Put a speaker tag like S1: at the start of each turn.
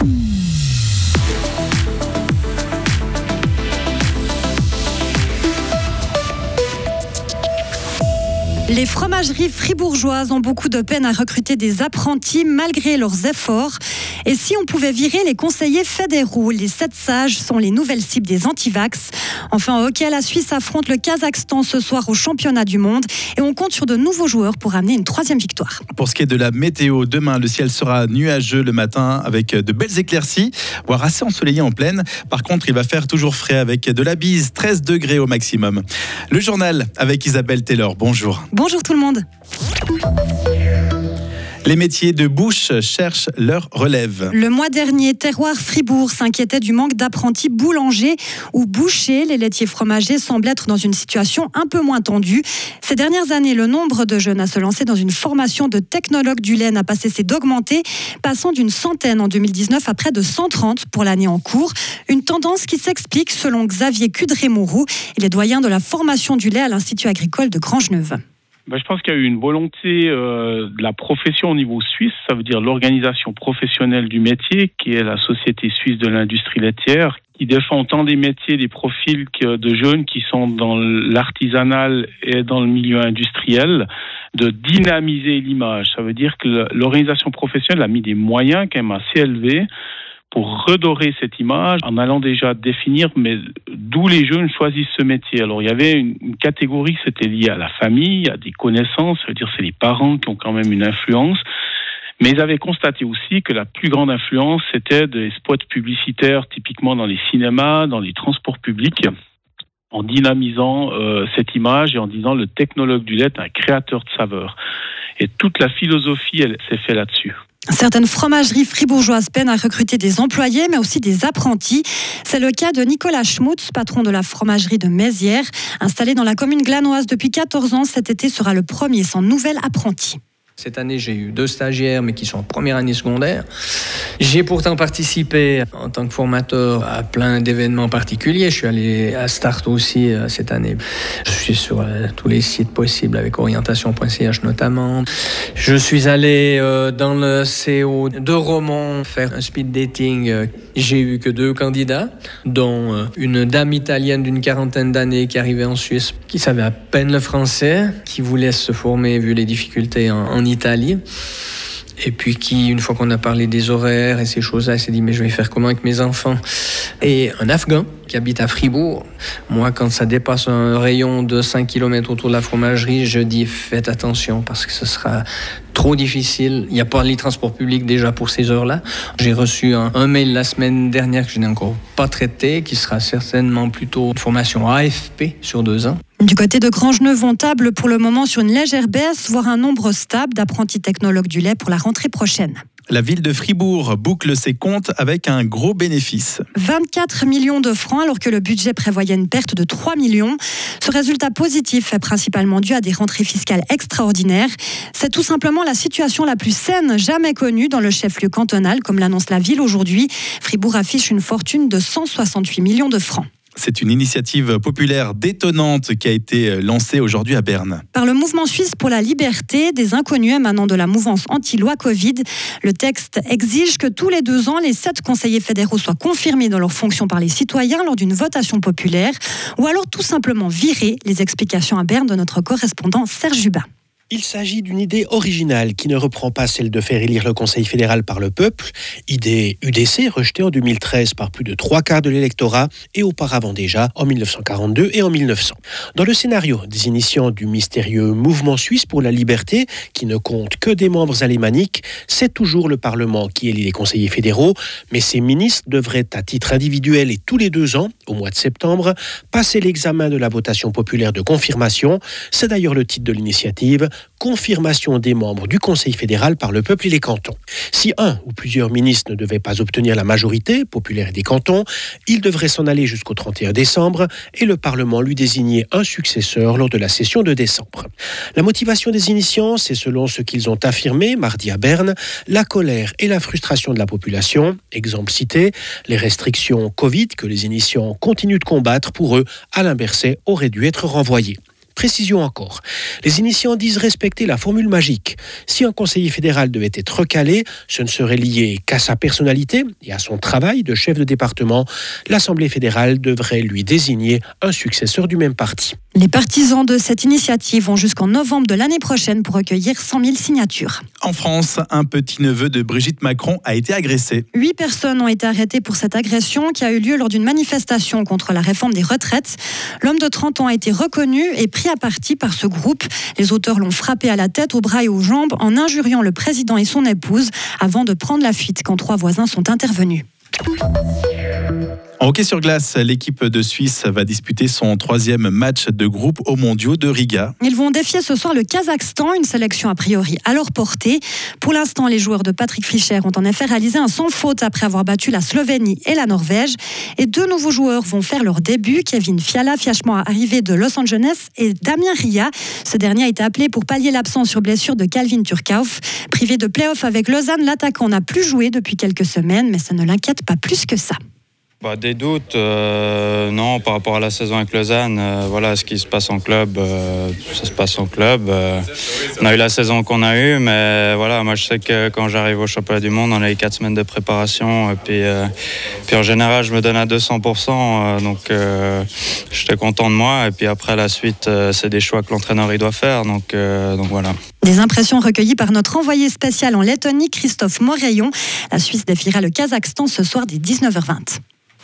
S1: Mm. Les fromageries fribourgeoises ont beaucoup de peine à recruter des apprentis malgré leurs efforts. Et si on pouvait virer les conseillers fédéraux, les sept sages sont les nouvelles cibles des antivax. Enfin, au hockey, la Suisse affronte le Kazakhstan ce soir au championnat du monde et on compte sur de nouveaux joueurs pour amener une troisième victoire.
S2: Pour ce qui est de la météo, demain, le ciel sera nuageux le matin avec de belles éclaircies, voire assez ensoleillé en pleine. Par contre, il va faire toujours frais avec de la bise, 13 degrés au maximum. Le journal avec Isabelle Taylor. Bonjour.
S1: Bonjour tout le monde.
S2: Les métiers de bouche cherchent leur relève.
S1: Le mois dernier, Terroir Fribourg s'inquiétait du manque d'apprentis boulangers ou bouchers. Les laitiers fromagers semblent être dans une situation un peu moins tendue. Ces dernières années, le nombre de jeunes à se lancer dans une formation de technologue du lait n'a pas cessé d'augmenter, passant d'une centaine en 2019 à près de 130 pour l'année en cours. Une tendance qui s'explique selon Xavier Cudré-Mourou, il est doyen de la formation du lait à l'Institut agricole de Grangeneuve.
S3: Ben, je pense qu'il y a eu une volonté euh, de la profession au niveau suisse, ça veut dire l'organisation professionnelle du métier, qui est la Société suisse de l'industrie laitière, qui défend autant des métiers, des profils que de jeunes qui sont dans l'artisanal et dans le milieu industriel, de dynamiser l'image. Ça veut dire que l'organisation professionnelle a mis des moyens quand même assez élevés pour redorer cette image en allant déjà définir mais d'où les jeunes choisissent ce métier. Alors il y avait une, catégorie, c'était lié à la famille, à des connaissances, ça veut dire c'est les parents qui ont quand même une influence. Mais ils avaient constaté aussi que la plus grande influence, c'était des spots publicitaires, typiquement dans les cinémas, dans les transports publics, en dynamisant euh, cette image et en disant le technologue du lait est un créateur de saveur. Et toute la philosophie, elle s'est faite là-dessus.
S1: Certaines fromageries fribourgeoises peinent à recruter des employés, mais aussi des apprentis. C'est le cas de Nicolas Schmutz, patron de la fromagerie de Mézières. Installé dans la commune glanoise depuis 14 ans, cet été sera le premier sans nouvel apprenti.
S4: Cette année, j'ai eu deux stagiaires, mais qui sont en première année secondaire. J'ai pourtant participé en tant que formateur à plein d'événements particuliers. Je suis allé à Start aussi euh, cette année. Je suis sur euh, tous les sites possibles avec orientation.ch notamment. Je suis allé euh, dans le CO de Romont faire un speed dating. J'ai eu que deux candidats, dont une dame italienne d'une quarantaine d'années qui arrivait en Suisse, qui savait à peine le français, qui voulait se former vu les difficultés en, en Italie. Et puis qui, une fois qu'on a parlé des horaires et ces choses-là, s'est dit mais je vais faire comment avec mes enfants? Et un Afghan qui habite à Fribourg, moi quand ça dépasse un rayon de 5 km autour de la fromagerie, je dis faites attention parce que ce sera trop difficile. Il n'y a pas de transport public déjà pour ces heures-là. J'ai reçu un, un, mail la semaine dernière que je n'ai encore pas traité, qui sera certainement plutôt une formation AFP sur deux ans.
S1: Du côté de Grangeneuve, on table pour le moment sur une légère baisse, voire un nombre stable d'apprentis technologues du lait pour la rentrée prochaine.
S2: La ville de Fribourg boucle ses comptes avec un gros bénéfice.
S1: 24 millions de francs alors que le budget prévoyait une perte de 3 millions. Ce résultat positif est principalement dû à des rentrées fiscales extraordinaires. C'est tout simplement la situation la plus saine jamais connue dans le chef-lieu cantonal, comme l'annonce la ville aujourd'hui. Fribourg affiche une fortune de 168 millions de francs.
S2: C'est une initiative populaire détonnante qui a été lancée aujourd'hui à Berne.
S1: Par le mouvement suisse pour la liberté, des inconnus émanant de la mouvance anti-loi Covid. Le texte exige que tous les deux ans, les sept conseillers fédéraux soient confirmés dans leurs fonctions par les citoyens lors d'une votation populaire, ou alors tout simplement virer les explications à Berne de notre correspondant Serge Jubin.
S5: Il s'agit d'une idée originale qui ne reprend pas celle de faire élire le Conseil fédéral par le peuple, idée UDC rejetée en 2013 par plus de trois quarts de l'électorat et auparavant déjà en 1942 et en 1900. Dans le scénario des initiants du mystérieux mouvement suisse pour la liberté, qui ne compte que des membres alémaniques, c'est toujours le Parlement qui élit les conseillers fédéraux, mais ces ministres devraient à titre individuel et tous les deux ans, au mois de septembre, passer l'examen de la votation populaire de confirmation. C'est d'ailleurs le titre de l'initiative confirmation des membres du Conseil fédéral par le peuple et les cantons. Si un ou plusieurs ministres ne devaient pas obtenir la majorité populaire des cantons, ils devraient s'en aller jusqu'au 31 décembre et le Parlement lui désigner un successeur lors de la session de décembre. La motivation des initiants, c'est selon ce qu'ils ont affirmé mardi à Berne, la colère et la frustration de la population. Exemple cité, les restrictions Covid que les initiants continuent de combattre pour eux, Alain Berset aurait dû être renvoyé. Précision encore. Les initiants disent respecter la formule magique. Si un conseiller fédéral devait être recalé, ce ne serait lié qu'à sa personnalité et à son travail de chef de département. L'Assemblée fédérale devrait lui désigner un successeur du même parti.
S1: Les partisans de cette initiative vont jusqu'en novembre de l'année prochaine pour recueillir 100 000 signatures.
S2: En France, un petit-neveu de Brigitte Macron a été agressé.
S1: Huit personnes ont été arrêtées pour cette agression qui a eu lieu lors d'une manifestation contre la réforme des retraites. L'homme de 30 ans a été reconnu et pris à partie par ce groupe. Les auteurs l'ont frappé à la tête, aux bras et aux jambes en injuriant le président et son épouse avant de prendre la fuite quand trois voisins sont intervenus.
S2: En hockey sur glace, l'équipe de Suisse va disputer son troisième match de groupe aux mondiaux de Riga.
S1: Ils vont défier ce soir le Kazakhstan, une sélection a priori à leur portée. Pour l'instant, les joueurs de Patrick Fischer ont en effet réalisé un sans faute après avoir battu la Slovénie et la Norvège. Et deux nouveaux joueurs vont faire leur début. Kevin Fiala, fiachement arrivé de Los Angeles, et Damien Ria. Ce dernier a été appelé pour pallier l'absence sur blessure de Calvin Turkauf. Privé de play-off avec Lausanne, l'attaquant n'a plus joué depuis quelques semaines, mais ça ne l'inquiète pas plus que ça.
S6: Des doutes, euh, non, par rapport à la saison avec Lausanne. Euh, voilà, ce qui se passe en club, euh, ça se passe en club. on a eu la saison qu'on a eue, mais voilà, moi je sais que quand j'arrive au championnat du monde, on a eu quatre semaines de préparation. Et puis, puis en général, je me donne à 200%. donc j'étais content de moi. Et puis après, la suite, c'est des choix que l'entraîneur doit faire. Donc, donc voilà.
S1: Des impressions recueillies par notre envoyé spécial en Lettonie, Christophe Moreillon. La Suisse défiera le Kazakhstan ce soir dès 19h20.